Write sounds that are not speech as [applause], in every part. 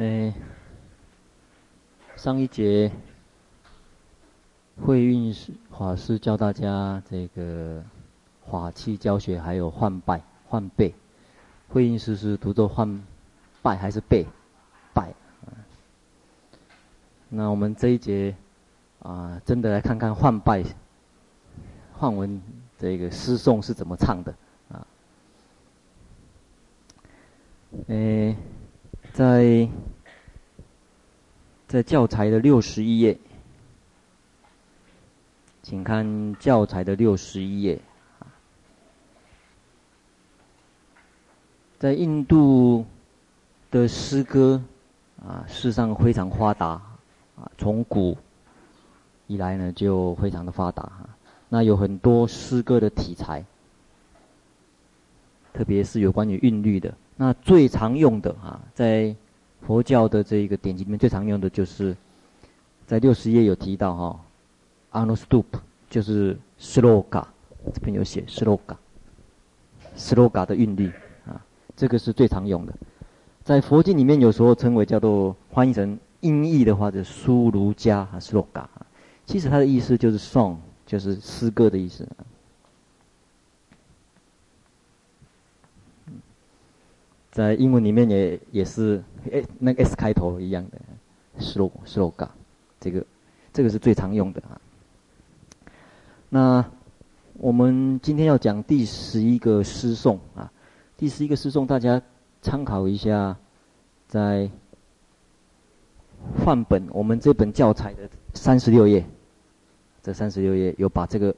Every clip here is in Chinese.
哎，上一节慧运法师教大家这个法器教学，还有换拜换背。慧运师是读作换拜还是背？拜。那我们这一节啊，真的来看看换拜换文这个诗颂是怎么唱的啊？哎。在在教材的六十一页，请看教材的六十一页。在印度的诗歌啊，世上非常发达啊，从古以来呢就非常的发达哈。那有很多诗歌的题材，特别是有关于韵律的。那最常用的啊，在佛教的这一个典籍里面最常用的就是，在六十页有提到哈，Anustup 就是 Sloka，这边有写 Sloka，Sloka 的韵律啊，这个是最常用的。在佛经里面有时候称为叫做翻译成音译的话，就是苏卢迦啊 Sloka，其实它的意思就是 song，就是诗歌的意思。在英文里面也也是，诶，那个 S 开头一样的 s l o s l o g a 这个这个是最常用的啊。那我们今天要讲第十一个诗颂啊，第十一个诗颂大家参考一下，在范本我们这本教材的三十六页，这三十六页有把这个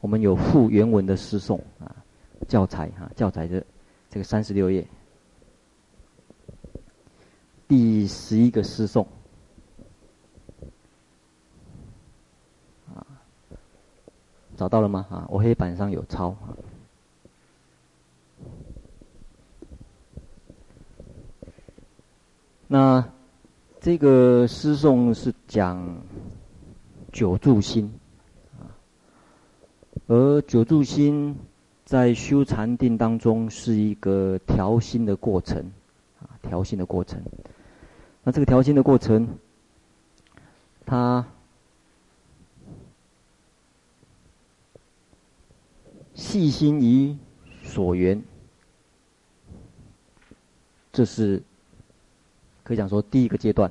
我们有附原文的诗颂啊，教材哈、教材的这个三十六页。第十一个诗颂，啊，找到了吗？啊，我黑板上有抄。那这个诗颂是讲久住心，啊，而久住心在修禅定当中是一个调心的过程，啊，调心的过程。那这个调心的过程，它细心于所缘，这是可以讲说第一个阶段。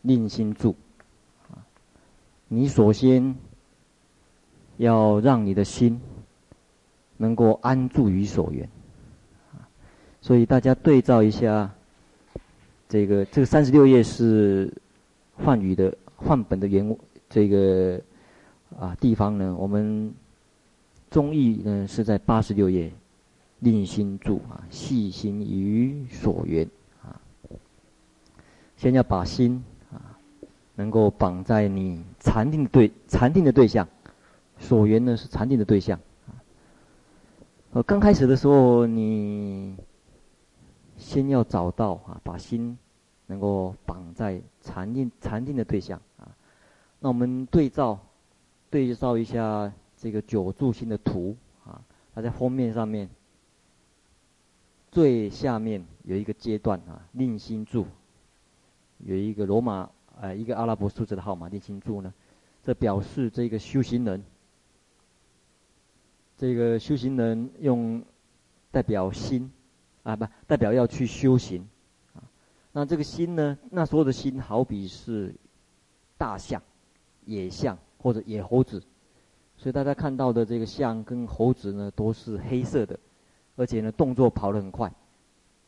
令心住，你首先要让你的心能够安住于所缘，所以大家对照一下。这个这个三十六页是梵语的梵本的原这个啊地方呢，我们中译呢是在八十六页，令心住啊，细心于所缘啊，先要把心啊能够绑在你禅定的对禅定的对象，所缘呢是禅定的对象啊。呃，刚开始的时候你先要找到啊，把心。能够绑在禅定禅定的对象啊，那我们对照对照一下这个九住心的图啊，它在封面上面最下面有一个阶段啊，令心住，有一个罗马呃一个阿拉伯数字的号码，令心住呢，这表示这个修行人，这个修行人用代表心啊，不代表要去修行。那这个心呢？那所有的心好比是大象、野象或者野猴子，所以大家看到的这个象跟猴子呢，都是黑色的，而且呢动作跑得很快。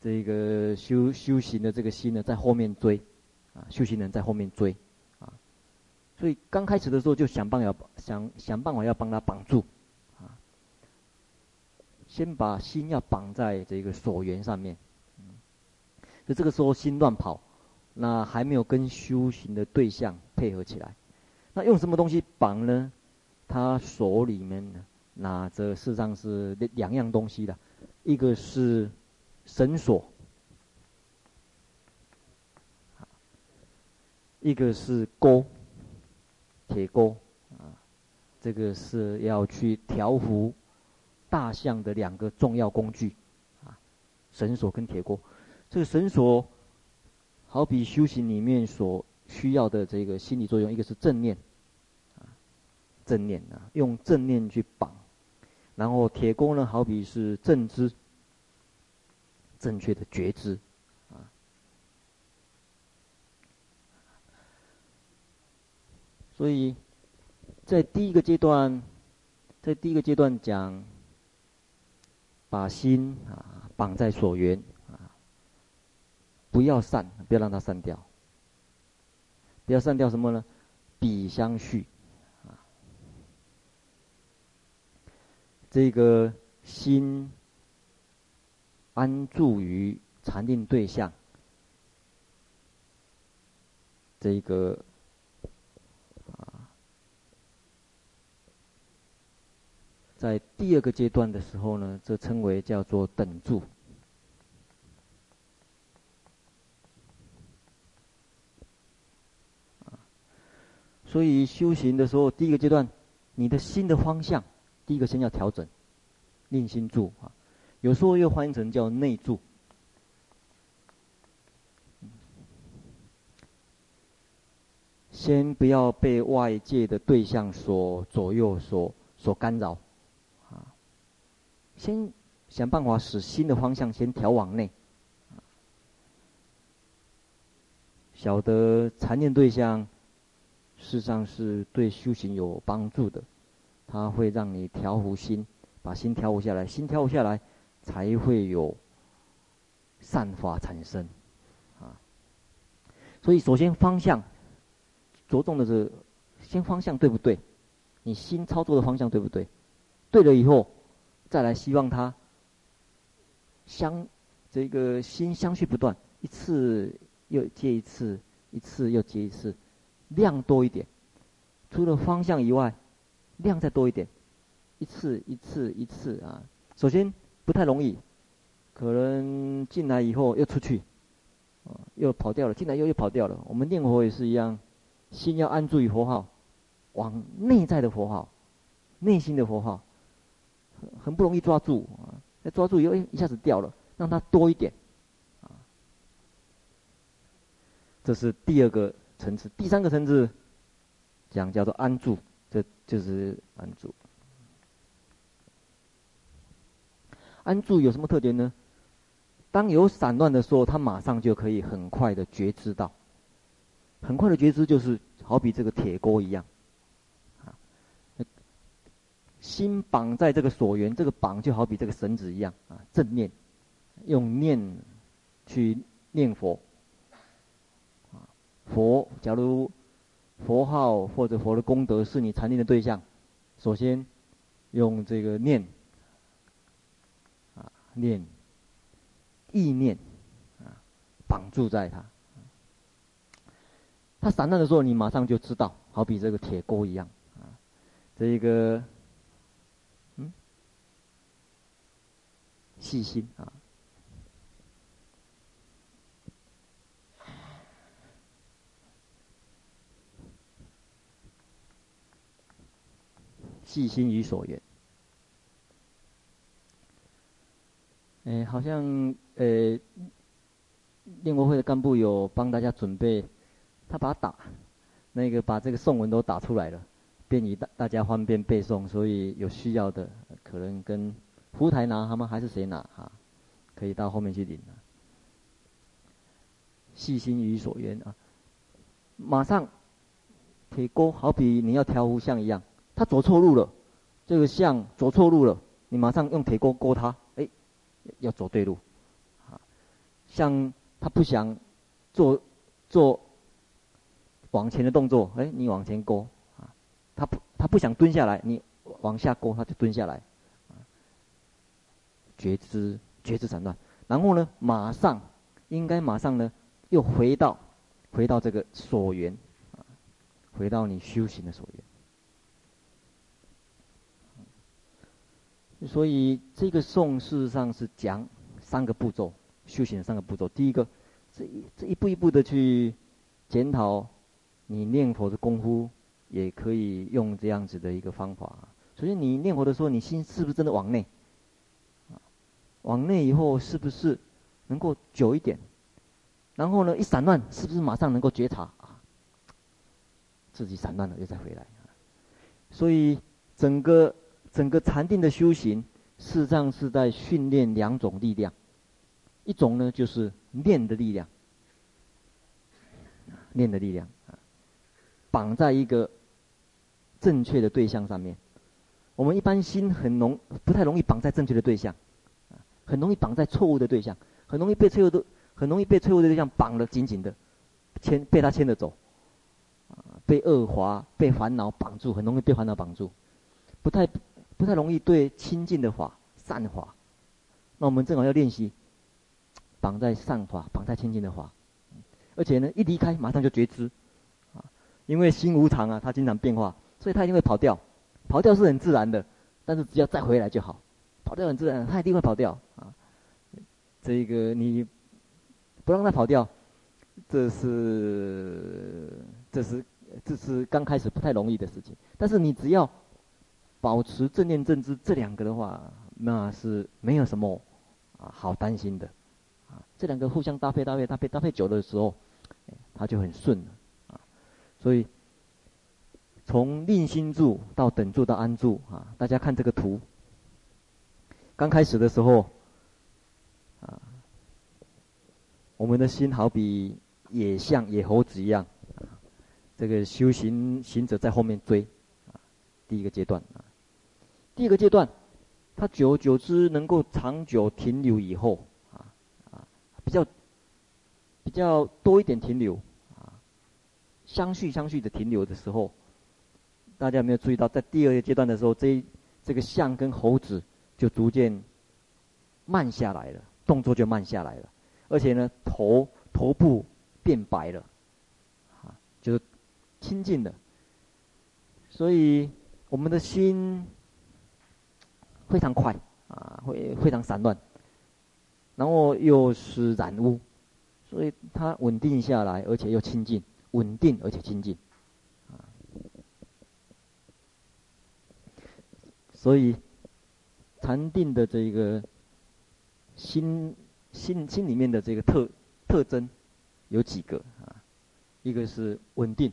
这个修修行的这个心呢，在后面追，啊，修行人在后面追，啊，所以刚开始的时候就想办法想想办法要帮他绑住，啊，先把心要绑在这个锁缘上面。就这个时候心乱跑，那还没有跟修行的对象配合起来，那用什么东西绑呢？他手里面呢拿着事实上是两样东西的，一个是绳索，一个是钩，铁钩啊，这个是要去调伏大象的两个重要工具啊，绳索跟铁钩。这个绳索好比修行里面所需要的这个心理作用，一个是正念，啊，正念啊，用正念去绑，然后铁钩呢，好比是正知，正确的觉知，啊，所以在第一个阶段，在第一个阶段讲，把心啊绑在所缘。不要散，不要让它散掉。不要散掉什么呢？彼相续，啊，这个心安住于禅定对象，这个啊，在第二个阶段的时候呢，这称为叫做等住。所以修行的时候，第一个阶段，你的心的方向，第一个先要调整，令心住啊。有时候又翻译成叫内住。先不要被外界的对象所左右、所所干扰，啊，先想办法使心的方向先调往内，晓得禅念对象。事实上是对修行有帮助的，它会让你调伏心，把心调伏下来，心调伏下来，才会有善法产生，啊。所以首先方向着重的是，先方向对不对？你心操作的方向对不对？对了以后，再来希望它相这个心相续不断，一次又接一次，一次又接一次。量多一点，除了方向以外，量再多一点，一次一次一次啊。首先不太容易，可能进来以后又出去，啊，又跑掉了，进来又又跑掉了。我们念佛也是一样，心要安住于佛号，往内在的佛号，内心的佛号，很不容易抓住啊。再抓住以后，一下子掉了，让它多一点，啊，这是第二个。层次，第三个层次讲叫做安住，这就是安住。安住有什么特点呢？当有散乱的时候，他马上就可以很快的觉知到，很快的觉知就是好比这个铁锅一样，啊，心绑在这个所缘，这个绑就好比这个绳子一样啊，正念，用念去念佛。佛，假如佛号或者佛的功德是你禅定的对象，首先用这个念，啊念，意念，啊绑住在它，它散乱的时候，你马上就知道，好比这个铁钩一样，啊，这一个，嗯，细心啊。细心于所缘。哎，好像呃，念佛会的干部有帮大家准备，他把它打，那个把这个颂文都打出来了，便于大大家方便背诵，所以有需要的可能跟福台拿他们还是谁拿哈，可以到后面去领。细心于所缘啊，马上铁锅好比你要调伏像一样。他走错路了，这个像走错路了，你马上用铁钩勾他，哎，要走对路，啊，像他不想做做往前的动作，哎，你往前勾，啊，他不他不想蹲下来，你往下勾，他就蹲下来，啊，觉知觉知散乱，然后呢，马上应该马上呢，又回到回到这个所缘，啊，回到你修行的所缘。所以这个颂事实上是讲三个步骤，修行的三个步骤。第一个，这一这一步一步的去检讨你念佛的功夫，也可以用这样子的一个方法。首先，你念佛的时候，你心是不是真的往内？往内以后是不是能够久一点？然后呢，一散乱，是不是马上能够觉察啊？自己散乱了，又再回来。所以整个整个禅定的修行，事实上是在训练两种力量，一种呢就是念的力量，念的力量啊，绑在一个正确的对象上面。我们一般心很容不太容易绑在正确的对象，很容易绑在错误的对象，很容易被错误的。很容易被错误的对象绑得紧紧的，牵被他牵着走，被恶华、被烦恼绑住，很容易被烦恼绑住，不太不太容易对清净的法、善法。那我们正好要练习绑在善法、绑在清净的法，而且呢，一离开马上就觉知，啊，因为心无常啊，它经常变化，所以它一定会跑掉，跑掉是很自然的，但是只要再回来就好，跑掉很自然，它一定会跑掉啊，这个你。不让它跑掉，这是这是这是刚开始不太容易的事情。但是你只要保持正念正知这两个的话，那是没有什么啊好担心的啊。这两个互相搭配搭配搭配搭配久的时候，它就很顺了啊。所以从令心住到等住到安住啊，大家看这个图，刚开始的时候。啊我们的心好比野象、野猴子一样，这个修行行者在后面追，啊，第一个阶段啊，第二个阶段，他久久之能够长久停留以后，啊啊，比较比较多一点停留，啊，相续相续的停留的时候，大家有没有注意到，在第二个阶段的时候，这这个象跟猴子就逐渐慢下来了，动作就慢下来了。而且呢，头头部变白了，啊，就是清净的。所以我们的心非常快啊，会非常散乱，然后又是染污，所以它稳定下来，而且又清净，稳定而且清净，啊，所以禅定的这个心。心心里面的这个特特征有几个啊？一个是稳定，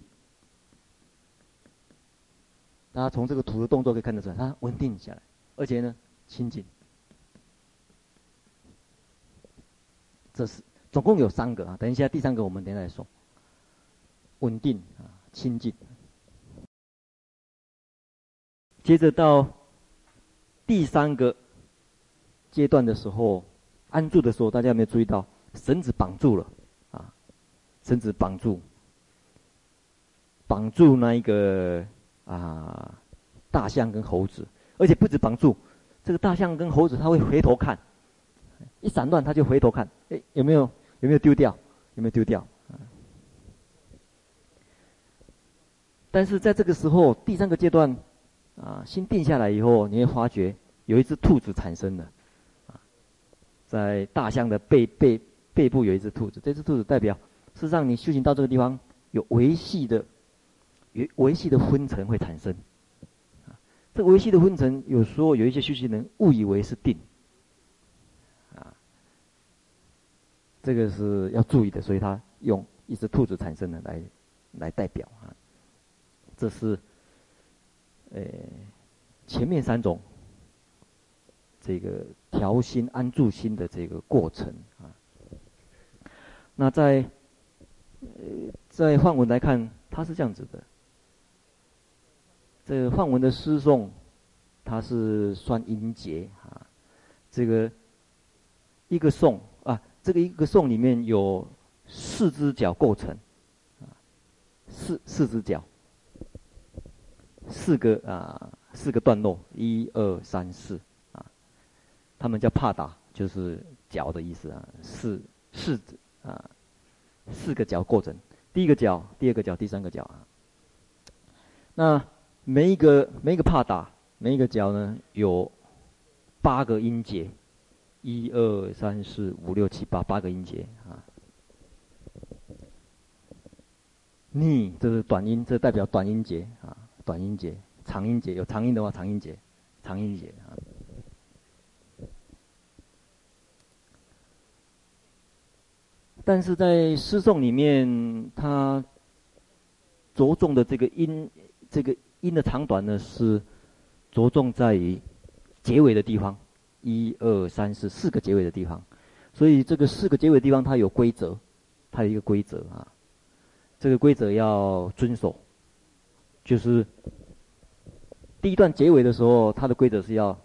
大家从这个图的动作可以看得出来，它稳定下来，而且呢清净。这是总共有三个啊，等一下第三个我们等一下再说。稳定啊，清净。接着到第三个阶段的时候。安住的时候，大家有没有注意到绳子绑住了？啊，绳子绑住，绑住那一个啊大象跟猴子，而且不止绑住，这个大象跟猴子，它会回头看，一散乱它就回头看，哎，有没有有没有丢掉？有没有丢掉？但是在这个时候，第三个阶段，啊，心定下来以后，你会发觉有一只兔子产生了。在大象的背背背部有一只兔子，这只兔子代表，事实上你修行到这个地方，有维系的，有维系的昏沉会产生。啊，这维系的昏沉，有时候有一些修行人误以为是定，啊，这个是要注意的，所以他用一只兔子产生的来来代表啊，这是，呃，前面三种。这个调心安住心的这个过程啊，那在呃在梵文来看，它是这样子的。这个梵文的诗颂，它是算音节啊。这个一个颂啊，这个一个颂里面有四只脚构成啊，四四只脚，四个啊四个段落，一二三四啊。他们叫帕达，就是脚的意思啊，四四啊，四个脚构成，第一个脚，第二个脚，第三个脚啊。那每一个每一个帕达，每一个脚呢，有八个音节，一二三四五六七八，八个音节啊。逆这是短音，这代表短音节啊，短音节，长音节有长音的话，长音节，长音节啊。但是在诗颂里面，它着重的这个音，这个音的长短呢，是着重在于结尾的地方，一二三四四个结尾的地方。所以这个四个结尾的地方，它有规则，它有一个规则啊。这个规则要遵守，就是第一段结尾的时候，它的规则是要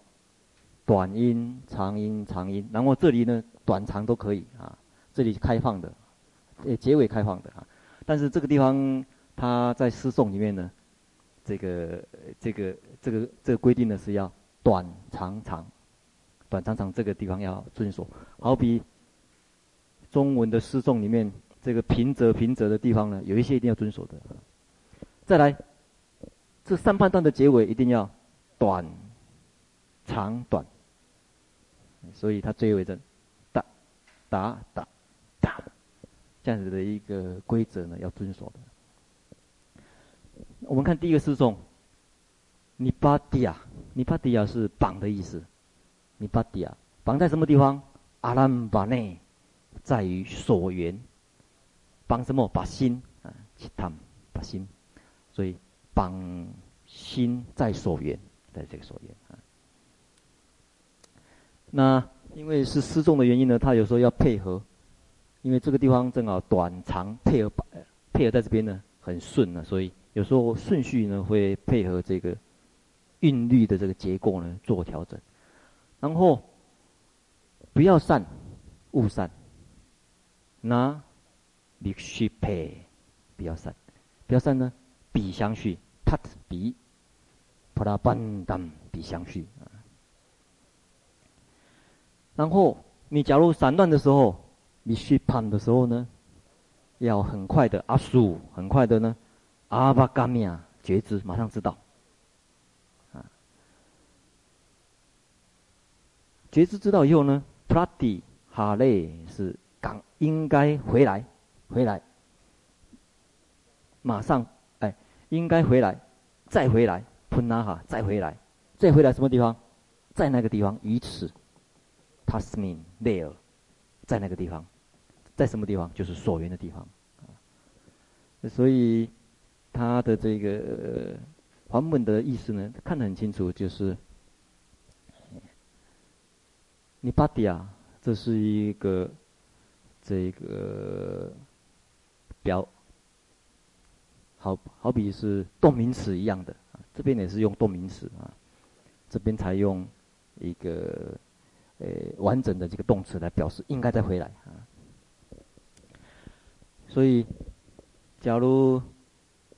短音、长音、长音，然后这里呢，短长都可以啊。这里开放的，呃，结尾开放的啊。但是这个地方，它在诗颂里面呢，这个、这个、这个、这个规定呢是要短长长，短长长这个地方要遵守。好比中文的诗颂里面，这个平仄平仄的地方呢，有一些一定要遵守的。再来，这上半段的结尾一定要短长短，所以它最尾的哒哒哒。这样子的一个规则呢，要遵守的。我们看第一个诗颂，尼巴蒂亚，尼巴蒂亚是绑的意思。尼巴蒂亚绑在什么地方？阿兰巴内，在于所缘。绑什么？把心啊，去谈把心。所以绑心在所缘，在这个所缘啊。那因为是失重的原因呢，他有时候要配合。因为这个地方正好短长配合，配合在这边呢很顺呢，所以有时候顺序呢会配合这个韵律的这个结构呢做调整。然后不要散，勿散。那必须配，不要散，不要散呢，比相续，他笔，普拉班当比相续啊。然后你假如散乱的时候。你去判的时候呢，要很快的阿苏，很快的呢，阿巴嘎米亚觉知，马上知道，啊，觉知知道以后呢，prati 哈雷是刚应该回来，回来，马上哎，应该回来，再回来，普拉哈再回来，再回来什么地方？在那个地方，于此，tasmin there，在那个地方。在什么地方？就是所缘的地方，所以他的这个梵文的意思呢，看得很清楚，就是尼巴蒂亚，这是一个这个表，好好比是动名词一样的，这边也是用动名词啊，这边才用一个呃完整的这个动词来表示应该再回来啊。所以，假如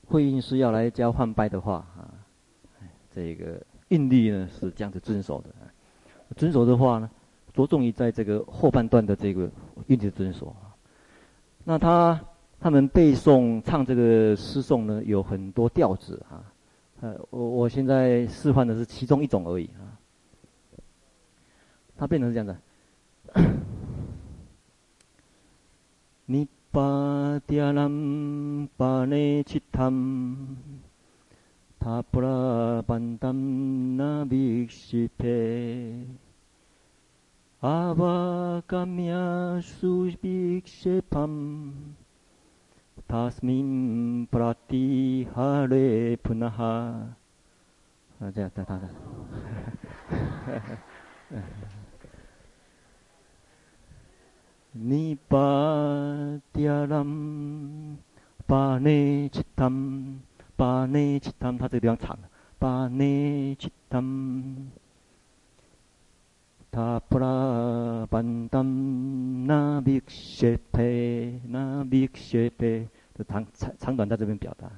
慧运师要来教换拜的话，啊，这个韵律呢是这样子遵守的。遵守的话呢，着重于在这个后半段的这个韵律遵守。那他他们背诵唱这个诗颂呢，有很多调子啊。呃，我我现在示范的是其中一种而已啊。它变成是这样的，你。[coughs] 巴迪亚兰巴内奇汤，塔布拉班达那比西佩，阿瓦卡米亚苏比谢潘，塔斯明布拉蒂哈雷普纳哈，啊，这样，这样，这尼巴蒂亚兰巴内奇汤，巴内奇汤，它这个地方长，巴内奇汤，塔布拉班达那比谢佩，那比谢佩，这长长长短在这边表达。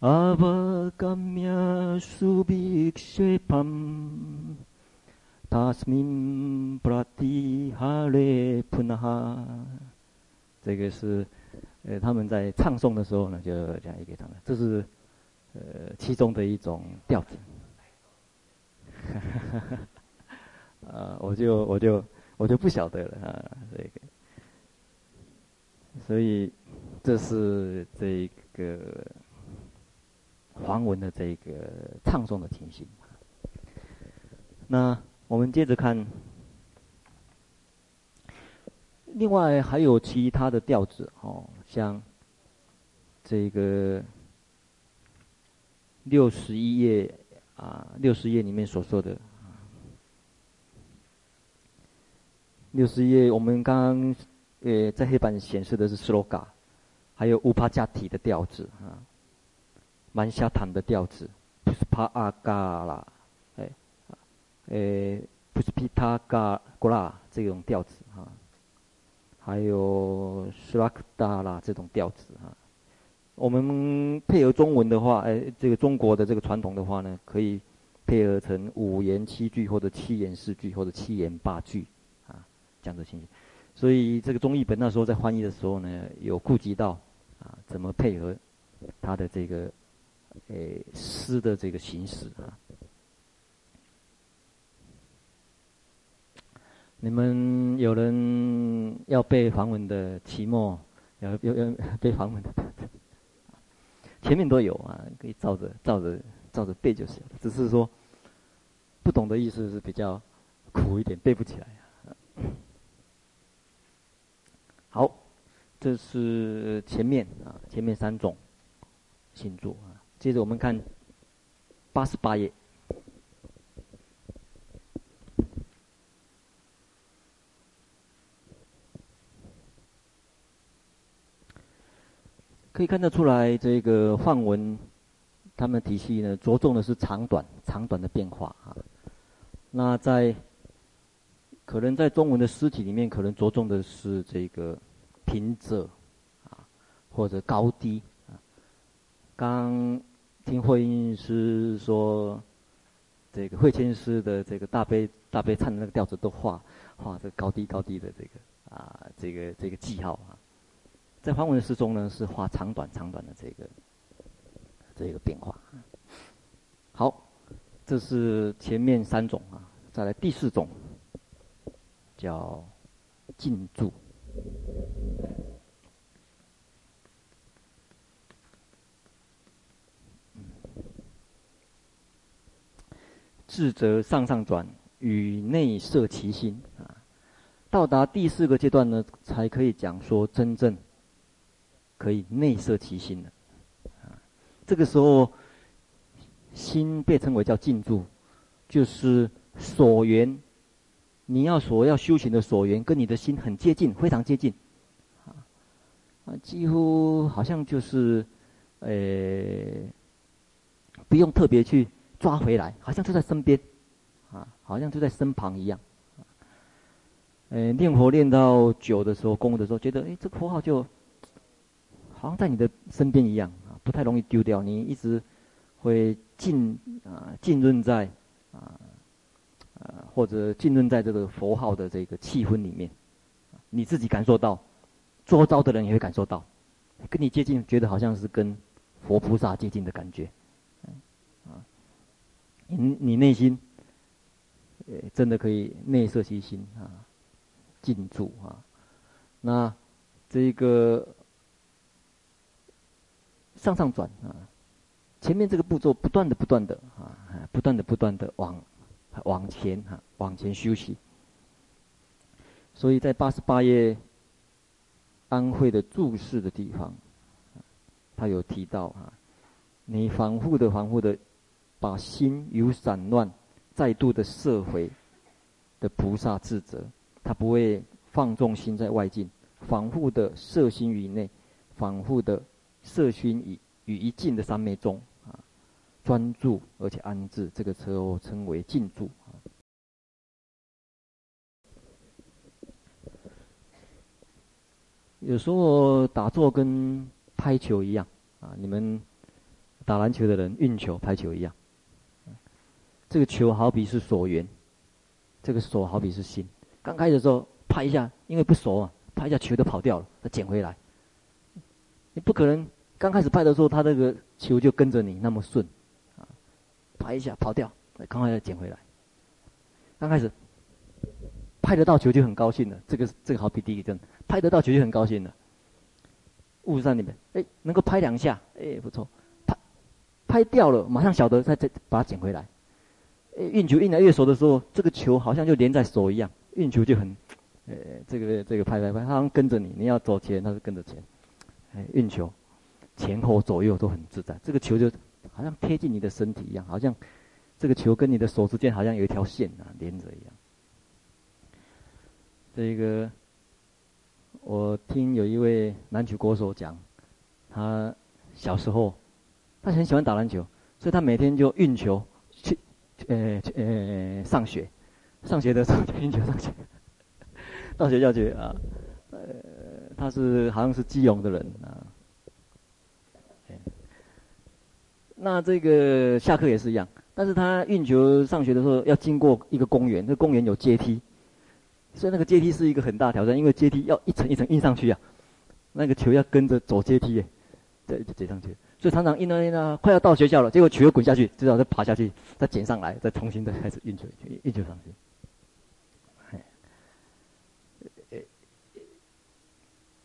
阿巴嘎米亚苏比谢潘。塔斯明布拉蒂哈雷普纳哈，这个是呃他们在唱诵的时候呢，就这样一个唱的，这是呃其中的一种调子。呃，[laughs] 我就我就我就不晓得了啊，这个，所以这是这个梵文的这个唱诵的情形。那。我们接着看，另外还有其他的调子哦，像这个六十一页啊，六十页里面所说的，六十页我们刚刚呃在黑板显示的是 sloga，还有乌帕加体的调子啊，曼夏坦的调子，不是帕阿嘎啦，诶，不是皮塔嘎古拉这种调子啊。还有斯拉克达啦这种调子啊，我们配合中文的话，哎，这个中国的这个传统的话呢，可以配合成五言七句或者七言四句或者七言八句啊，这样的情形。所以这个中译本那时候在翻译的时候呢，有顾及到啊怎么配合它的这个诶诗的这个形式啊。你们有人要背梵文的期末，要要要背梵文的，[laughs] 前面都有啊，可以照着照着照着背就行。只是说不懂的意思是比较苦一点，背不起来。好，这是前面啊，前面三种星座啊。接着我们看八十八页。可以看得出来，这个梵文，他们体系呢，着重的是长短，长短的变化啊。那在可能在中文的诗体里面，可能着重的是这个平仄啊，或者高低啊。刚听慧音师说，这个慧谦师的这个大悲大悲唱的那个调子都画画这高低高低的这个啊，这个这个记号啊。在梵文诗中呢，是画长短长短的这个这个变化。好，这是前面三种啊，再来第四种，叫静住。智则上上转，与内摄其心啊。到达第四个阶段呢，才可以讲说真正。可以内摄其心的，啊，这个时候心被称为叫静住，就是所缘，你要所要修行的所缘，跟你的心很接近，非常接近，啊，啊，几乎好像就是，呃，不用特别去抓回来，好像就在身边，啊，好像就在身旁一样，呃，念佛念到久的时候，功的时候，觉得哎，这个佛号就。好像在你的身边一样啊，不太容易丢掉。你一直会浸啊浸润在啊啊或者浸润在这个佛号的这个气氛里面，你自己感受到，周遭的人也会感受到，跟你接近，觉得好像是跟佛菩萨接近的感觉，啊，你你内心，呃，真的可以内摄其心啊，静住啊，那这个。上上转啊，前面这个步骤不断的、不断的啊，不断的、不断的往往前哈，往前休息。所以在八十八页安徽的注释的地方，他有提到啊，你反复的、反复的把心由散乱再度的摄回的菩萨自责，他不会放纵心在外境，反复的摄心于内，反复的。摄心于于一境的三昧中啊，专注而且安置，这个时候称为静住啊。有时候打坐跟拍球一样啊，你们打篮球的人运球、拍球一样。这个球好比是所缘，这个手好比是心。刚开始的时候拍一下，因为不熟啊，拍一下球都跑掉了，再捡回来。你不可能刚开始拍的时候，他那个球就跟着你那么顺，啊，拍一下跑掉，赶快要捡回来。刚开始拍得到球就很高兴了，这个这个好比第一个，拍得到球就很高兴了。雾山里面，哎，能够拍两下，哎，不错，拍拍掉了，马上晓得再再把它捡回来。哎，运球运来越熟的时候，这个球好像就连在手一样，运球就很呃，这个这个拍拍拍，他好像跟着你，你要走前，他是跟着前，哎，运球，前后左右都很自在。这个球就好像贴近你的身体一样，好像这个球跟你的手之间好像有一条线啊连着一样。这个我听有一位篮球国手讲，他小时候他很喜欢打篮球，所以他每天就运球去，呃呃上学，上学的时候就运球上 [laughs] 学。到学校去啊，呃，他是好像是基隆的人啊。那这个下课也是一样，但是他运球上学的时候要经过一个公园，那公园有阶梯，所以那个阶梯是一个很大挑战，因为阶梯要一层一层运上去啊，那个球要跟着走阶梯耶，再接上去，所以常常运啊运啊，快要到学校了，结果球又滚下去，至少再爬下去，再捡上来，再重新再开始运球，运球上去。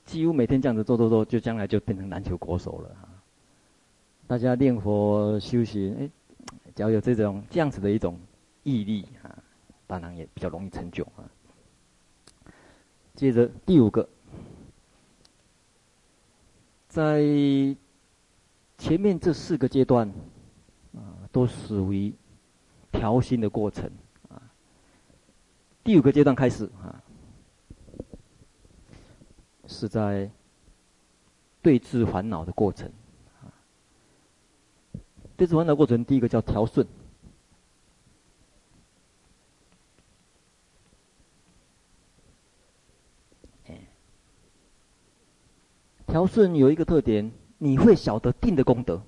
几乎每天这样子做做做，就将来就变成篮球国手了。大家念佛修行，哎，只要有这种这样子的一种毅力啊，当然也比较容易成就啊。接着第五个，在前面这四个阶段啊，都属于调心的过程啊。第五个阶段开始啊。是在对治烦恼的过程，对治烦恼的过程，第一个叫调顺。哎，调顺有一个特点，你会晓得定的功德，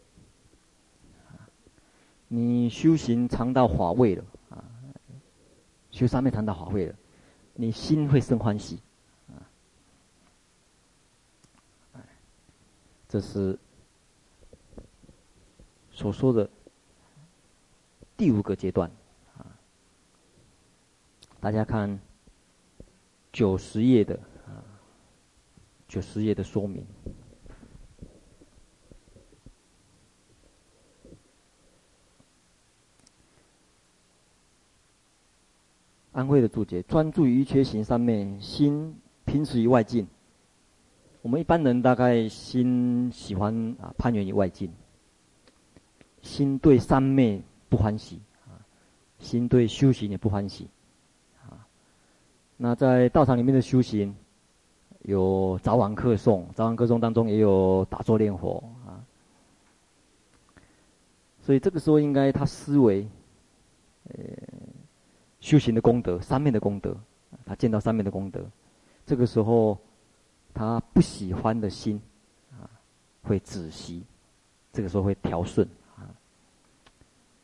你修行尝到法味了，啊，修三昧尝到法味了，你心会生欢喜。这是所说的第五个阶段啊。大家看九十页的啊，九十页的说明。安徽的注解：专注于一切行上面，心平时于外境。我们一般人大概心喜欢啊攀缘于外境，心对三昧不欢喜啊，心对修行也不欢喜啊。那在道场里面的修行，有早晚课诵，早晚课诵当中也有打坐念佛啊。所以这个时候应该他思维，呃，修行的功德，三昧的功德，他见到三昧的功德，这个时候。他不喜欢的心，啊，会止息，这个时候会调顺。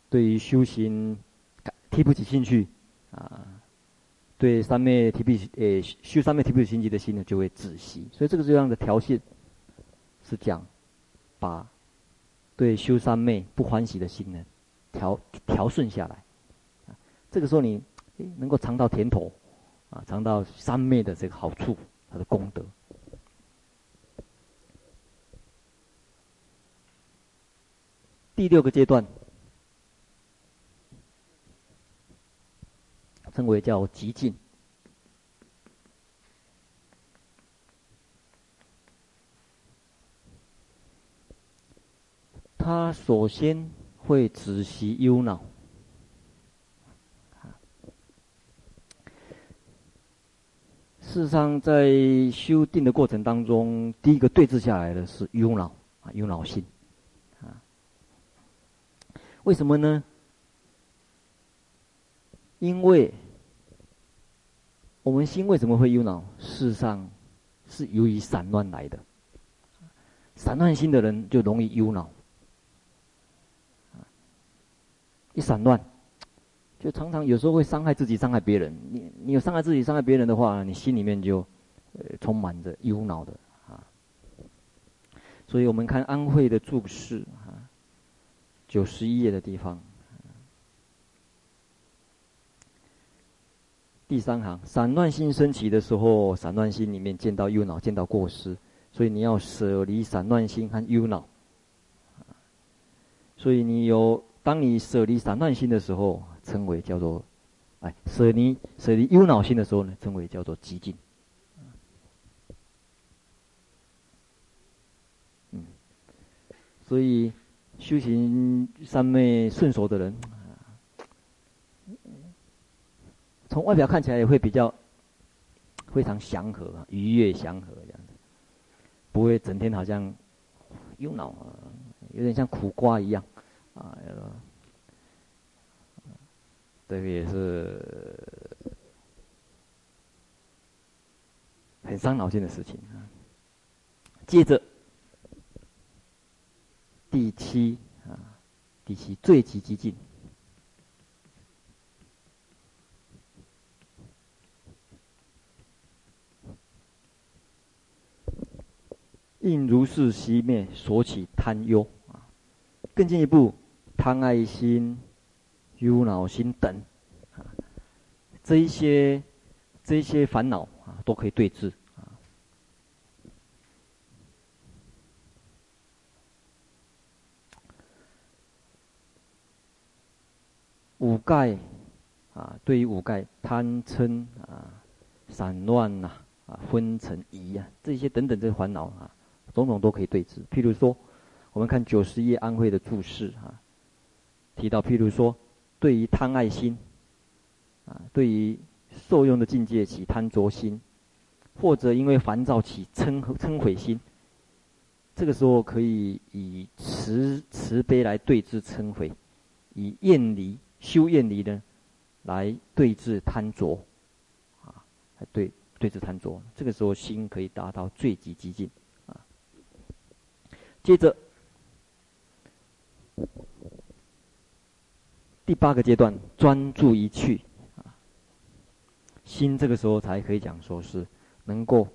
对于修行，提不起兴趣，啊，对三昧提不起，诶，修三昧提不起兴趣的心呢，就会止息。所以这个这样的调性，是讲，把对修三昧不欢喜的心呢，调调顺下来。这个时候你能够尝到甜头，啊，尝到三昧的这个好处，它的功德。第六个阶段，称为叫极静。他首先会止息忧恼。事实上，在修定的过程当中，第一个对治下来的是忧恼啊，忧恼心。为什么呢？因为我们心为什么会忧恼？事实上是由于散乱来的。散乱心的人就容易忧恼。一散乱，就常常有时候会伤害自己、伤害别人。你你有伤害自己、伤害别人的话，你心里面就呃充满着忧恼的啊。所以我们看安慧的注释啊。九十一页的地方，第三行，散乱心升起的时候，散乱心里面见到忧恼，见到过失，所以你要舍离散乱心和忧恼。所以你有，当你舍离散乱心的时候，称为叫做哎，舍离舍离忧恼心的时候呢，称为叫做寂静。嗯，所以修行三昧顺熟的人，从外表看起来也会比较非常祥和啊，愉悦祥和这样子，不会整天好像忧恼啊，有点像苦瓜一样啊。这个也是很伤脑筋的事情啊。接着第七啊，第七最极寂静，应如是熄灭所起贪忧啊。更进一步，贪爱心。忧恼心等，啊，这一些这一些烦恼啊，都可以对治啊。五盖啊，对于五盖贪嗔啊、散乱呐啊、昏沉疑啊，这些等等这些烦恼啊，种种都可以对治。譬如说，我们看九十页安徽的注释啊，提到譬如说。对于贪爱心，啊，对于受用的境界起贪着心，或者因为烦躁起嗔嗔悔心，这个时候可以以慈慈悲来对治嗔悔，以厌离修厌离呢，来对治贪着，啊，对对治贪着，这个时候心可以达到最极寂静，啊，接着。第八个阶段，专注一趣，啊，心这个时候才可以讲说是能够，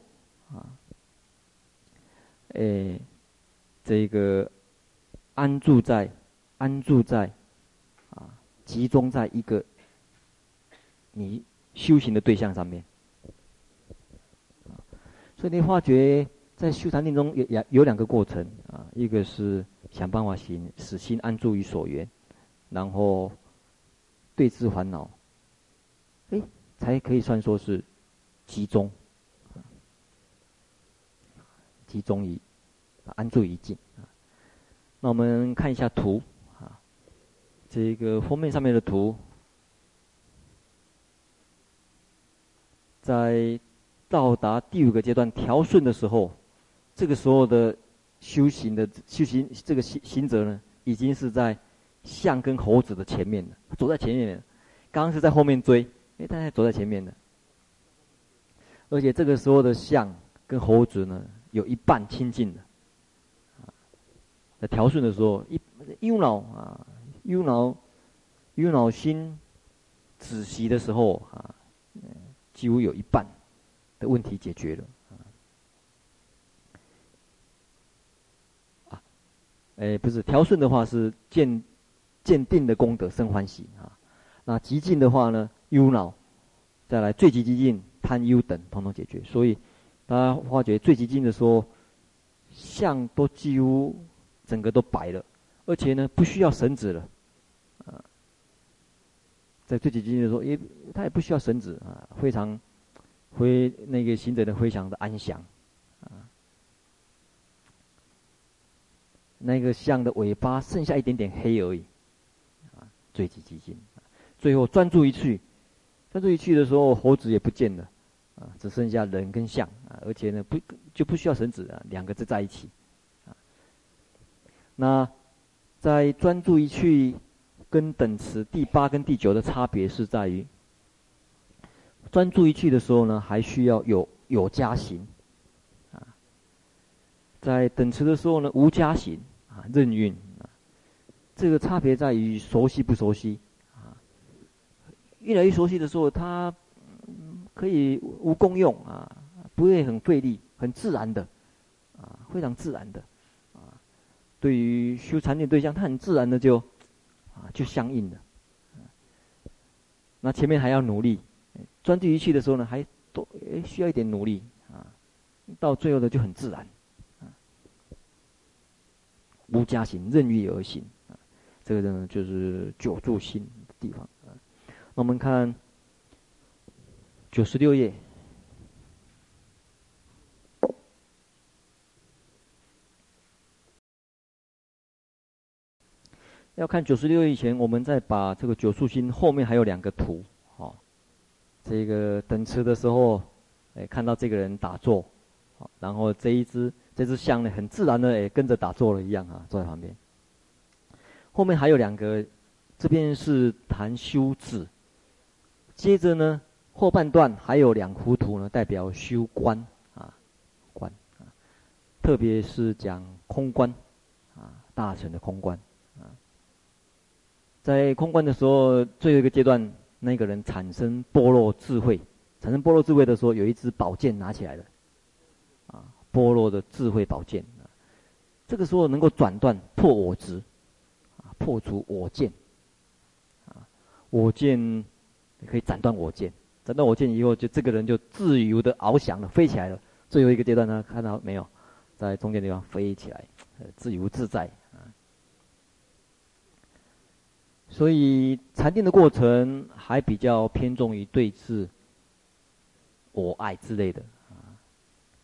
啊，诶，这个安住在安住在，啊，集中在一个你修行的对象上面，所以你发觉在修禅定中有有有两个过程啊，一个是想办法行使心安住于所缘，然后。对治烦恼，哎，才可以算说是集中，集中于安住于静。那我们看一下图啊，这个封面上面的图，在到达第五个阶段调顺的时候，这个时候的修行的修行这个行行者呢，已经是在。象跟猴子的前面的，走在前面的，刚刚是在后面追，哎，他还走在前面的。而且这个时候的象跟猴子呢，有一半清净的。在调顺的时候，一右脑啊，右脑，右脑心止息的时候啊，几乎有一半的问题解决了。哎，不是调顺的话是见。见定的功德生欢喜啊，那极静的话呢，忧恼，再来最极极静，贪忧等统统解决。所以大家发觉最极静的时候，相都几乎整个都白了，而且呢不需要绳子了，啊，在最极寂静的时候，也他也不需要绳子啊，非常，非那个行者的非常的安详，啊，那个象的尾巴剩下一点点黑而已。啊最极寂静，最后专注一去，专注一去的时候，猴子也不见了，啊，只剩下人跟象啊，而且呢，不就不需要绳子啊，两个字在一起，啊，那在专注一去跟等持第八跟第九的差别是在于，专注一去的时候呢，还需要有有加行，啊，在等持的时候呢，无加行啊，任运啊。这个差别在于熟悉不熟悉，啊，越来越熟悉的时候，它可以无功用啊，不会很费力，很自然的，啊，非常自然的，啊，对于修禅定对象，他很自然的就，啊，就相应的，那前面还要努力，专注一趣的时候呢，还多需要一点努力，啊，到最后的就很自然，无加行，任意而行。这个呢，就是久住心地方啊。那我们看九十六页。要看九十六页以前，我们再把这个九宿心后面还有两个图，哦，这个等车的时候，哎，看到这个人打坐，然后这一只这只象呢，很自然的也跟着打坐了一样啊，坐在旁边。后面还有两个，这边是谈修止，接着呢后半段还有两幅图呢，代表修观啊，观啊，特别是讲空观啊，大乘的空观啊。在空观的时候，最后一个阶段，那个人产生般若智慧，产生般若智慧的时候，有一支宝剑拿起来了，波罗的智慧宝剑，这个时候能够转断破我执，啊，破除我见，啊，我见可以斩断我见，斩断我见以后，就这个人就自由的翱翔了，飞起来了。最后一个阶段呢，看到没有，在中间地方飞起来，自由自在啊。所以禅定的过程还比较偏重于对治我爱之类的，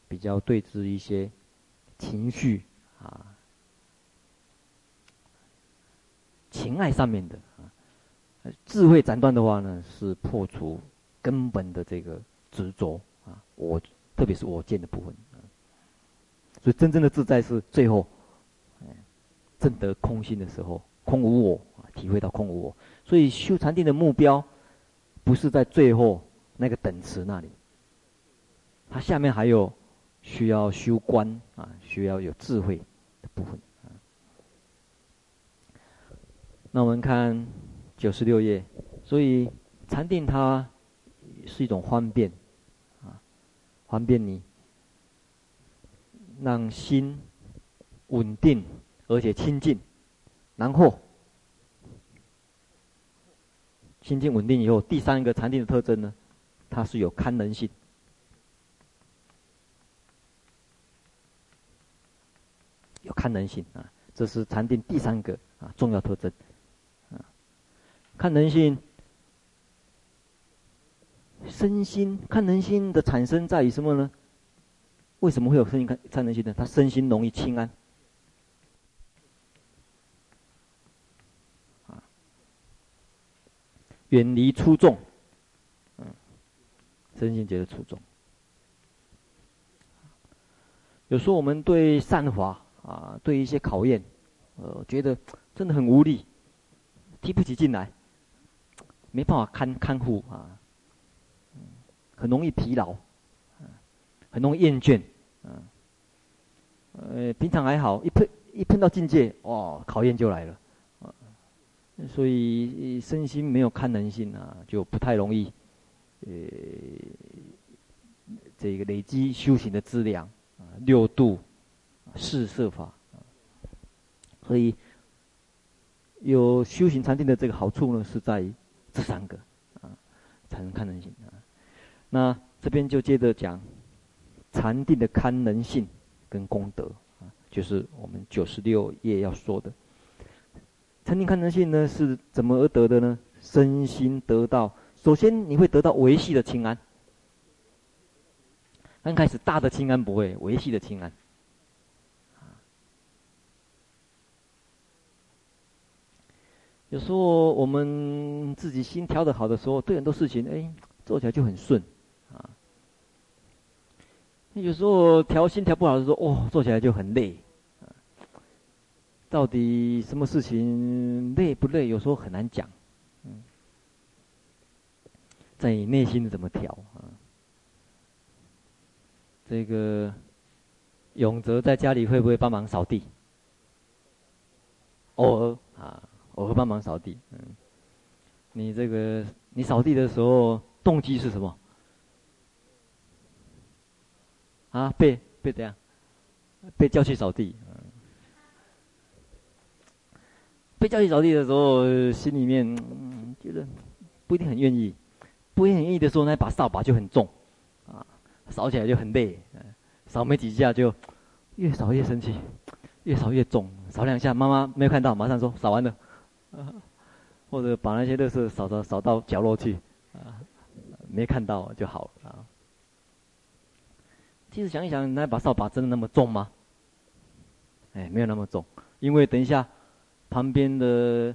比较对治一些情绪啊、情爱上面的啊。智慧斩断的话呢，是破除根本的这个执着啊，我特别是我见的部分。所以真正的自在是最后，证得空心的时候，空无我。体会到空无我，所以修禅定的目标，不是在最后那个等持那里，它下面还有需要修观啊，需要有智慧的部分啊。那我们看九十六页，所以禅定它是一种方便啊，方便你让心稳定而且清净，然后。心境稳定以后，第三个禅定的特征呢，它是有堪能性，看人性啊，这是禅定第三个啊重要特征啊。看人性，身心看人性的产生在于什么呢？为什么会有身心堪堪能性呢？他身心容易轻安。远离出众，嗯，身心觉得出众。有时候我们对善法啊，对一些考验，呃，觉得真的很无力，提不起劲来，没办法看看护啊，很容易疲劳，很容易厌倦，嗯，呃，平常还好，一碰一碰到境界，哦，考验就来了。所以身心没有堪能性啊，就不太容易，呃，这个累积修行的资粮啊，六度、四摄法。所以有修行禅定的这个好处呢，是在于这三个啊，才能堪能性啊。那这边就接着讲禅定的堪能性跟功德啊，就是我们九十六页要说的。禅定堪能性呢，是怎么而得的呢？身心得到，首先你会得到维系的清安。刚开始大的清安不会，维系的清安。有时候我们自己心调的好的时候，对很多事情，哎，做起来就很顺啊。那有时候调心调不好的时候，哦，做起来就很累。啊到底什么事情累不累？有时候很难讲。嗯，在你内心怎么调啊？这个永泽在家里会不会帮忙扫地？偶尔啊，我会帮忙扫地。嗯，你这个你扫地的时候动机是什么？啊，被被怎样？被叫去扫地。嗯被叫去扫地的时候，心里面、嗯、觉得不一定很愿意，不一定很愿意的时候，那把扫把就很重，啊，扫起来就很累，扫没几下就越扫越生气，越扫越重，扫两下妈妈没有看到，马上说扫完了，啊，[laughs] 或者把那些垃圾扫到扫到角落去，啊，没看到就好了啊。其实想一想，那把扫把真的那么重吗？哎，没有那么重，因为等一下旁边的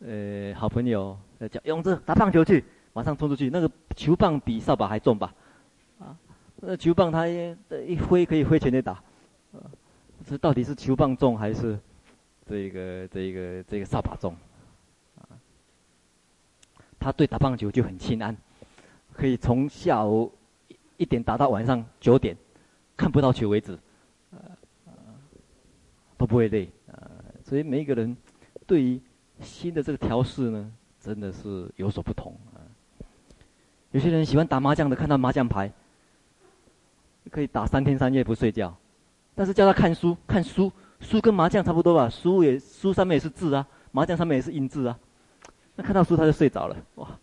呃好朋友叫勇子打棒球去，马上冲出去，那个球棒比扫把还重吧？啊，那球棒它一挥可以挥起来打，这到底是球棒重还是这个这个这个扫把重？啊，他对打棒球就很心安，可以从下午一点打到晚上九点，看不到球为止。都不会累啊，所以每一个人对于心的这个调试呢，真的是有所不同啊。有些人喜欢打麻将的，看到麻将牌可以打三天三夜不睡觉，但是叫他看书，看书，书跟麻将差不多吧，书也书上面也是字啊，麻将上面也是印字啊，那看到书他就睡着了，哇，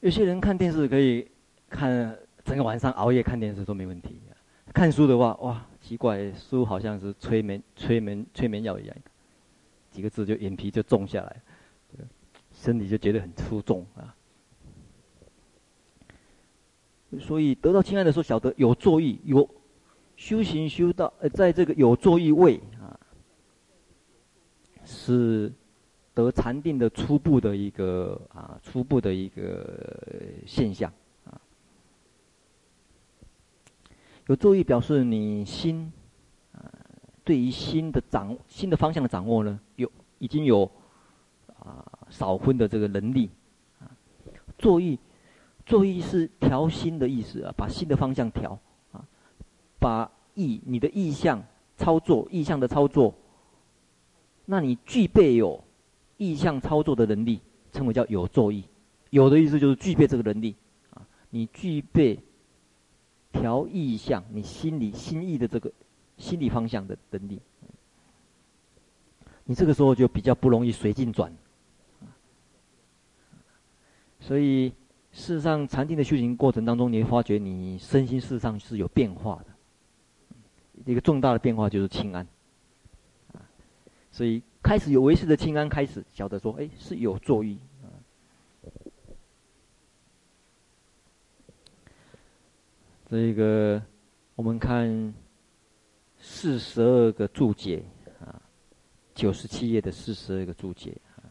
有些人看电视可以看整个晚上熬夜看电视都没问题。看书的话，哇，奇怪，书好像是催眠、催眠、催眠药一样，几个字就眼皮就重下来，身体就觉得很粗重啊。所以得到亲爱的时候，晓得有作意，有修行修到，呃，在这个有作意位啊，是得禅定的初步的一个啊，初步的一个现象啊。有作意表示你心，啊，对于心的掌心的方向的掌握呢，有已经有啊少分的这个能力，啊，作意，作意是调心的意思啊，把心的方向调，啊，把意你的意向操作意向的操作，那你具备有意向操作的能力，称为叫有作意，有的意思就是具备这个能力，啊，你具备。调意向，你心里心意的这个心理方向的能力，你这个时候就比较不容易随境转。所以，事实上，禅定的修行过程当中，你会发觉你身心事实上是有变化的。一个重大的变化就是清安。所以开始有为识的清安，开始晓得说，哎，是有作意。这个，我们看四十二个注解啊，九十七页的四十二个注解啊，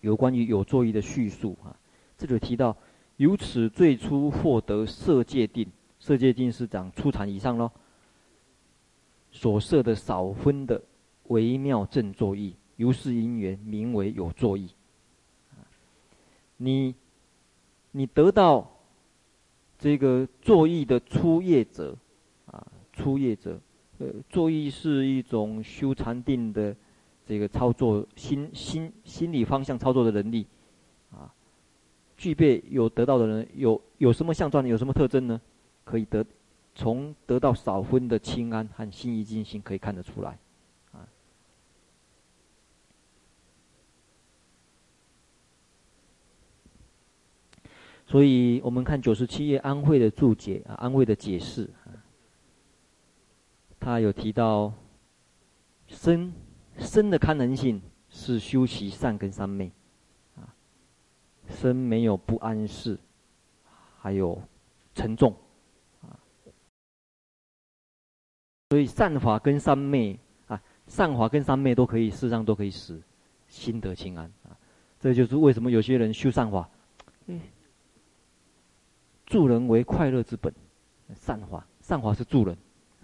有关于有作意的叙述啊。这里提到，由此最初获得色界定，色界定是讲初禅以上喽，所设的少分的微妙正作意，由是因缘名为有作意。你，你得到。这个作意的初业者，啊，初业者，呃，作意是一种修禅定的这个操作心心心理方向操作的能力，具备有得到的人有有什么相状？有什么特征呢？可以得从得到少分的清安和心意净心可以看得出来啊。所以我们看九十七页安慧的注解啊，安慧的解释啊，他有提到身身的堪能性是修习善根三昧，身没有不安适，还有沉重啊，所以善法跟三昧啊，善法跟三昧都可以，事实上都可以使心得清安啊，这就是为什么有些人修善法，哎。助人为快乐之本，善法善法是助人，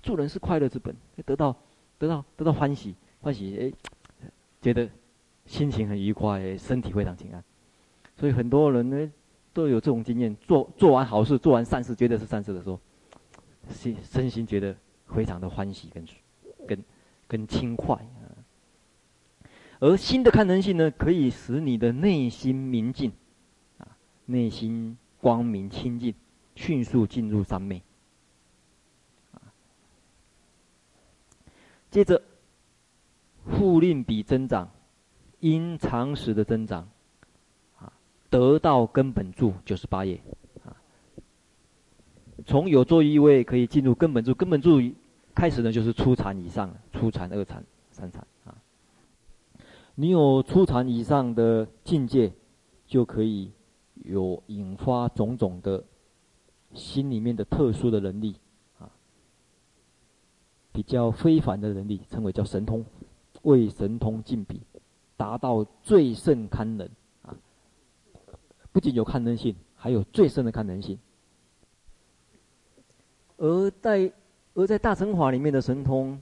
助人是快乐之本，得到得到得到欢喜欢喜，哎，觉得心情很愉快，身体非常平安，所以很多人呢都有这种经验，做做完好事，做完善事，觉得是善事的时候，心身心觉得非常的欢喜跟跟跟轻快啊。而新的堪能性呢，可以使你的内心明净啊，内心。光明清净，迅速进入三昧。接着，复令彼增长，因常识的增长，得到根本住九十八页，啊，从有作意位可以进入根本住，根本住开始呢就是初禅以上，初禅、二禅、三禅，啊，你有初禅以上的境界，就可以有引发种种的心里面的特殊的能力啊，比较非凡的能力，称为叫神通，为神通进彼，达到最胜堪能！不仅有堪能性，还有最深的堪能性。而在而在大乘法里面的神通，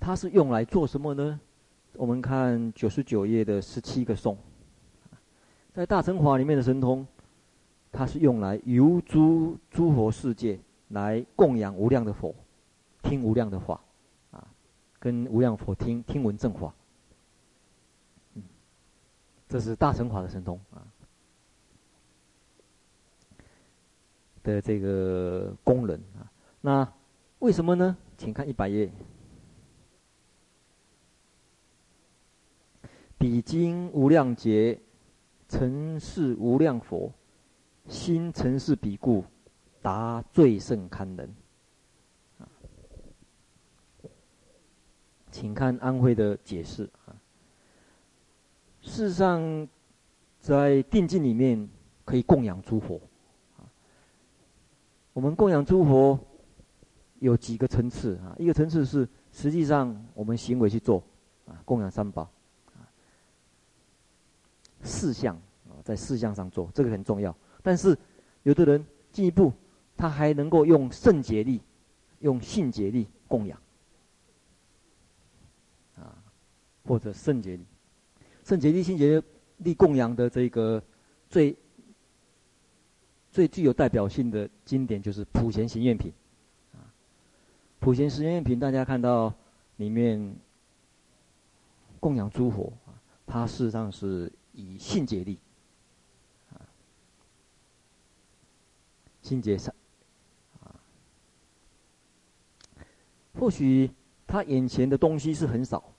它是用来做什么呢？我们看九十九页的十七个颂，在大乘法里面的神通，它是用来游诸诸佛世界，来供养无量的佛，听无量的话，啊，跟无量佛听听闻正法，这是大乘法的神通啊的这个功能啊。那为什么呢？请看一百页。彼经无量劫，曾是无量佛，心曾是彼故，达最胜堪能。请看安徽的解释。事实上，在定境里面可以供养诸佛。我们供养诸佛有几个层次啊？一个层次是实际上我们行为去做啊，供养三宝。四项啊，在四项上做这个很重要。但是，有的人进一步，他还能够用圣洁力，用信洁力供养啊，或者圣洁力、圣洁力、信洁力供养的这个最最具有代表性的经典，就是《普贤行愿品》啊，《普贤行愿品》大家看到里面供养诸佛，它事实上是。以信解力，啊，信解上，或许他眼前的东西是很少，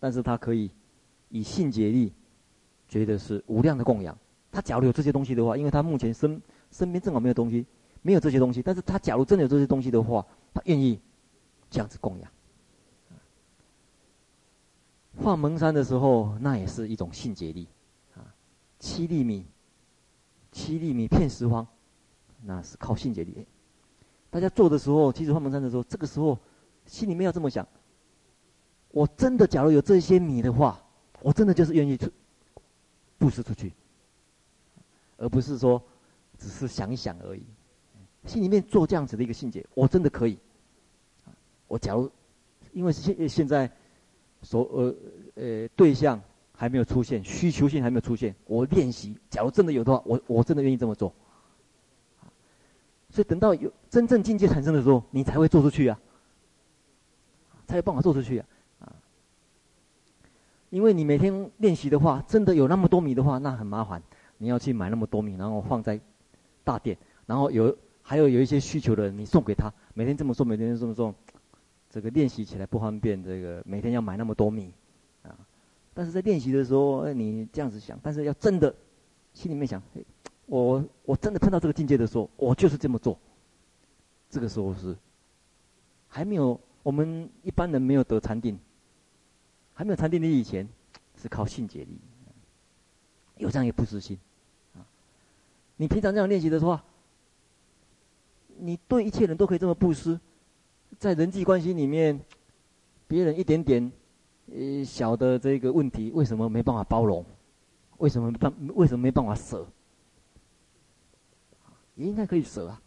但是他可以以信解力，觉得是无量的供养。他假如有这些东西的话，因为他目前身身边正好没有东西，没有这些东西，但是他假如真的有这些东西的话，他愿意这样子供养。放蒙山的时候，那也是一种信解力，啊，七粒米，七粒米片十方，那是靠信解力。大家做的时候，其实放蒙山的时候，这个时候心里面要这么想：我真的假如有这些米的话，我真的就是愿意出布施出去，而不是说只是想一想而已。心里面做这样子的一个信解，我真的可以。我假如因为现现在。所呃呃对象还没有出现，需求性还没有出现。我练习，假如真的有的话，我我真的愿意这么做。所以等到有真正境界产生的时候，你才会做出去啊，才有办法做出去啊！因为你每天练习的话，真的有那么多米的话，那很麻烦。你要去买那么多米，然后放在大殿，然后有还有有一些需求的人，你送给他，每天这么送，每天这么送。这个练习起来不方便，这个每天要买那么多米，啊，但是在练习的时候，你这样子想，但是要真的心里面想，我我真的碰到这个境界的时候，我就是这么做。这个时候是还没有我们一般人没有得禅定，还没有禅定的以前，是靠信解力，有这样一个布施心，你平常这样练习的话，你对一切人都可以这么布施。在人际关系里面，别人一点点，呃，小的这个问题，为什么没办法包容？为什么办？为什么没办法舍？也应该可以舍啊。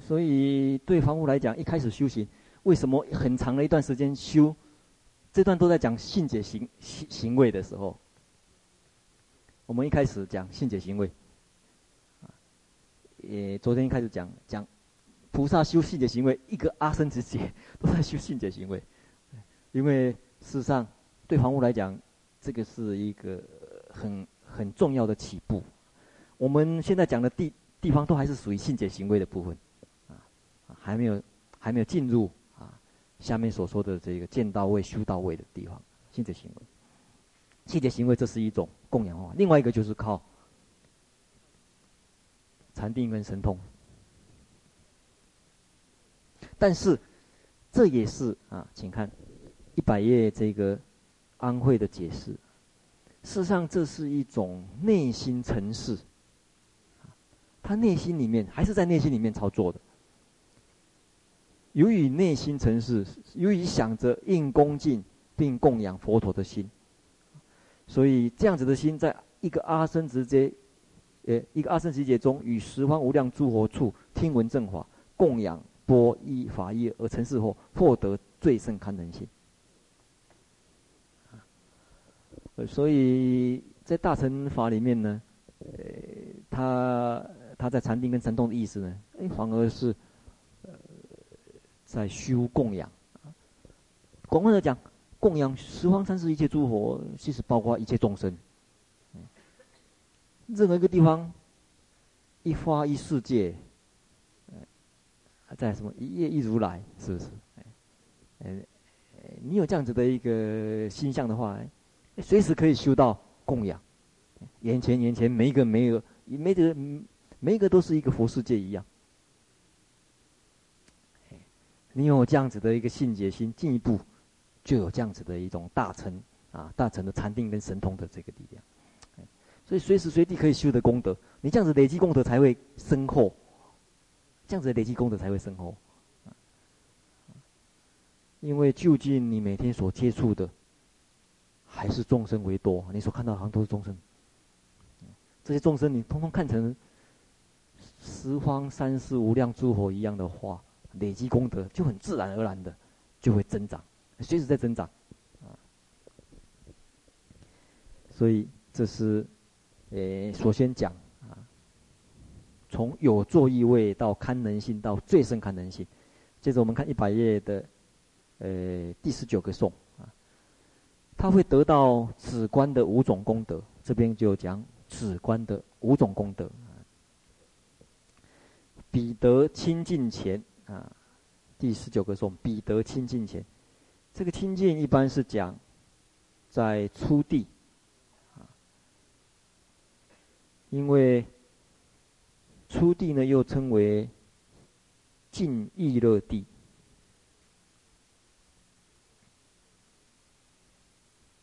所以对房屋来讲，一开始修行，为什么很长的一段时间修，这段都在讲信解行行行为的时候，我们一开始讲信解行为。也昨天一开始讲讲，菩萨修信解行为，一个阿僧只劫都在修信解行为，因为事实上对房屋来讲，这个是一个很很重要的起步。我们现在讲的地地方都还是属于信解行为的部分，还没有还没有进入啊下面所说的这个见到位、修到位的地方。信解行为，信解行为这是一种供养方法，另外一个就是靠。禅定跟神通，但是这也是啊，请看一百页这个安慧的解释。事实上，这是一种内心程式，他内心里面还是在内心里面操作的。由于内心程式，由于想着应恭敬并供养佛陀的心，所以这样子的心，在一个阿僧只劫，呃，一个阿僧只劫中，与十方无量诸佛处听闻正法，供养波依法衣而成事后，获得最胜堪能性。所以在大乘法里面呢，呃，他他在禅定跟禅通的意思呢，哎，反而是，在修供养。广泛的讲，供养十方三世一切诸佛，其实包括一切众生。任何一个地方，一花一世界，在什么一叶一如来，是不是？呃，你有这样子的一个心相的话。随时可以修到供养，眼前眼前每一个每一个每一个每一个都是一个佛世界一样。你有这样子的一个信解心，进一步就有这样子的一种大乘啊大乘的禅定跟神通的这个力量。所以随时随地可以修的功德，你这样子累积功德才会深厚，这样子累积功德才会深厚。因为究竟你每天所接触的。还是众生为多，你所看到的好像都是众生。这些众生，你通通看成十方三世无量诸佛一样的话，累积功德就很自然而然的就会增长，随时在增长。啊，所以这是，呃，首先讲啊，从有作意位到堪能性到最胜堪能性，接着我们看一百页的，呃，第十九个颂。他会得到止观的五种功德，这边就讲止观的五种功德。彼得清净前啊，第十九个颂，彼得清净前，这个清净一般是讲在初地啊，因为初地呢又称为净意乐地。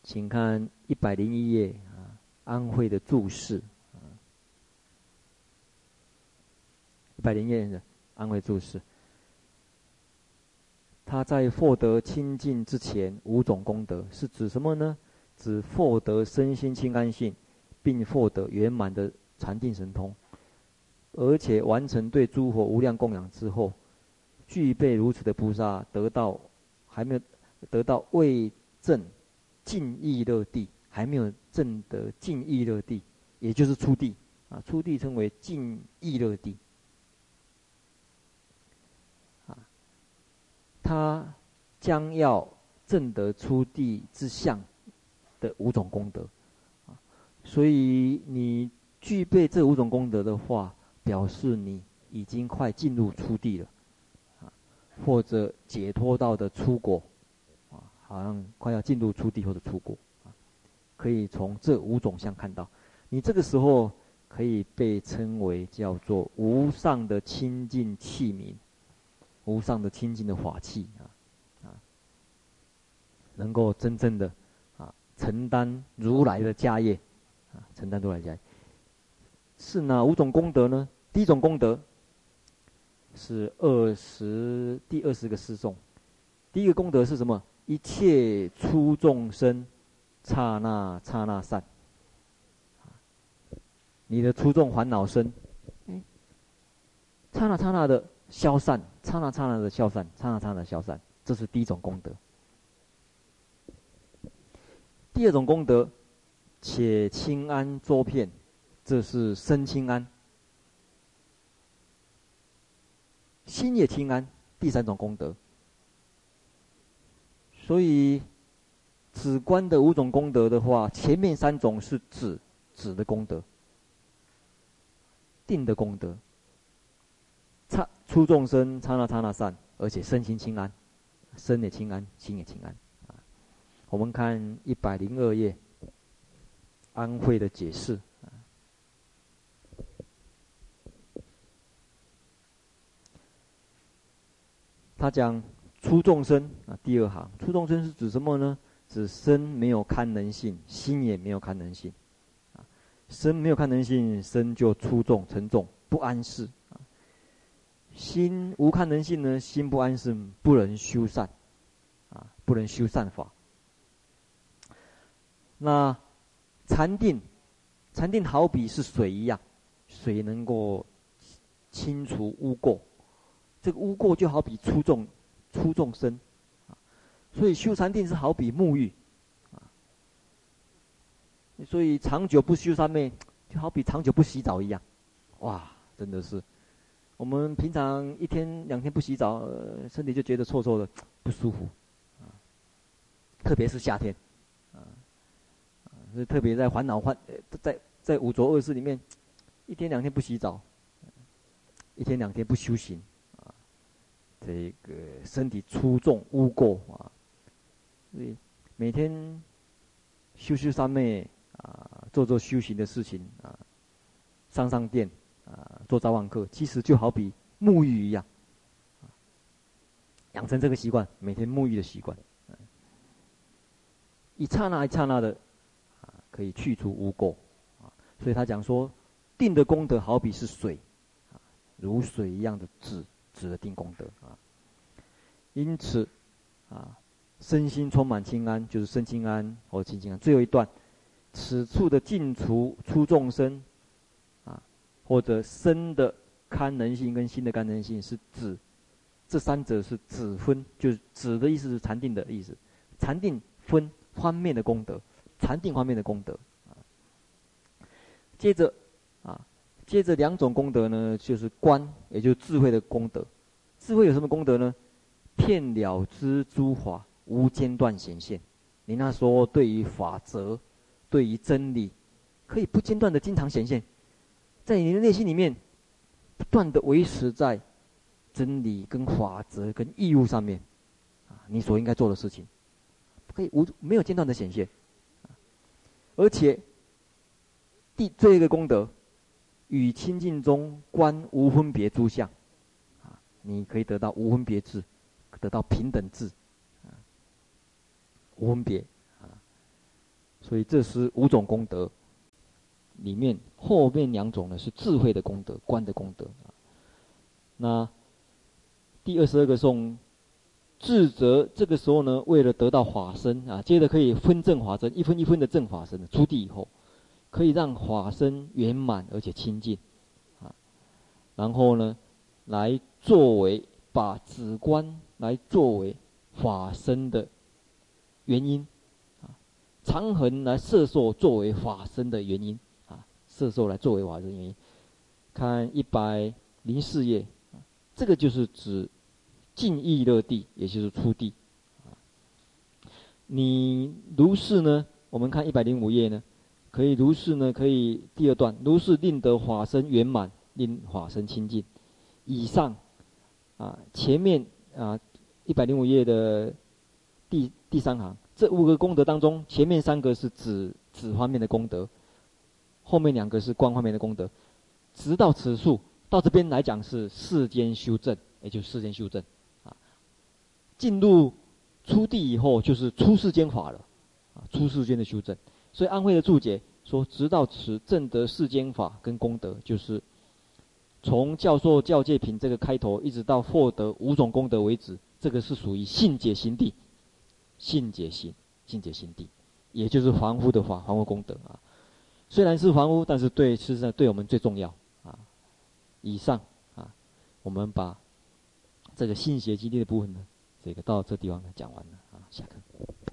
请看一百零一页啊，安徽的注释啊，一百零页的安徽注释。他在获得清净之前，五种功德是指什么呢？指获得身心清安性，并获得圆满的禅定神通，而且完成对诸佛无量供养之后，具备如此的菩萨，得到还没有得到未证。净意乐地还没有证得净意乐地，也就是初地啊，初地称为净意乐地。他将要证得出地之相的五种功德，啊，所以你具备这五种功德的话，表示你已经快进入初地了，啊，或者解脱到的初果。好像快要进入初地或者出果啊，可以从这五种相看到，你这个时候可以被称为叫做无上的清净器皿，无上的清净的法器啊啊，能够真正的啊承担如来的家业啊，承担如来家业，是哪五种功德呢？第一种功德是二十第二十个诗颂，第一个功德是什么？一切出众生，刹那刹那散。你的出众烦恼身，刹那刹那的消散，刹那刹那的消散，刹那刹那的消散，这是第一种功德。第二种功德，且清安周遍，这是身清安，心也清安。第三种功德。所以，止观的五种功德的话，前面三种是止止的功德，定的功德，出众生刹那刹那散，而且身心清安，身也清安，心也清安。啊，我们看一百零二页，安慧的解释。他讲初众生啊，第二行初众生是指什么呢？指身没有堪能性，心也没有堪能性。啊，身没有堪能性，身就粗重沉重不安适。心无看能性呢，心不安是，不能修善。啊，不能修善法。那禅定，禅定好比是水一样，水能够清除污垢。这个污垢就好比粗重，粗重身，啊，所以修禅定是好比沐浴，啊，所以长久不修三昧，就好比长久不洗澡一样，哇，真的是，我们平常一天两天不洗澡，身体就觉得臭臭的，[tsk] 不舒服，啊，特别是夏天，啊，所以特别在烦恼烦，在在五浊恶世里面，[tsk] 一天两天不洗澡，一天两天不修行。啊这个身体粗重污垢啊，所以每天修修三昧啊，做做修行的事情啊，上上殿啊，做早晚课，其实就好比沐浴一样，养成这个习惯，每天沐浴的习惯，一刹那一刹那的啊，可以去除污垢啊，所以他讲说，定的功德好比是水啊，如水一样的质。指的定功德啊，因此啊，身心充满清安，就是身轻安或清净安。最后一段，此处的净除出众生，或者身的堪能性跟心的堪能性，是指这三者是指分，就是指的意思是禅定的意思。禅定分方面的功德，禅定方面的功德啊。接着啊。接着两种功德呢，就是观，也就是智慧的功德。智慧有什么功德呢？遍了知诸法无间断显现。你那说对于法则，对于真理，可以不间断的经常显现，在你的内心里面，不断的维持在真理跟法则跟义务上面，啊，你所应该做的事情，可以无没有间断的显现，而且第最后一个功德。与清净中观无分别诸相，啊，你可以得到无分别智，得到平等智，啊，无分别，啊，所以这是五种功德，里面后面两种呢是智慧的功德，观的功德，啊，那第二十二个颂，智者这个时候呢，为了得到法身啊，接着可以分正法身，一分一分的正法身，出地以后。可以让法身圆满而且清净，啊，然后呢，来作为把止观来作为法身的原因，啊，长恒来摄受作为法身的原因，色受来作为法身的原因。看一百零四页，这个就是指净意乐地，也就是出地。你如是呢？我们看一百零五页呢？可以如是呢？可以第二段，如是令得法身圆满，令法身清净。以上啊，前面啊一百零五页的第第三行，这五个功德当中，前面三个是指指方面的功德，后面两个是观方面的功德。直到此处，到这边来讲是世间修正，也就是世间修正啊。进入初地以后，就是出世间法了啊，出世间的修正。所以安徽的注解说：“直到此证得世间法跟功德，就是从教授教诫品这个开头，一直到获得五种功德为止，这个是属于信解行地，信解行，信解行地，也就是凡夫的法，凡夫功德啊。虽然是房屋，但是对事实上对我们最重要啊。以上啊，我们把这个信邪基地的部分呢，这个到这地方呢讲完了啊，下课。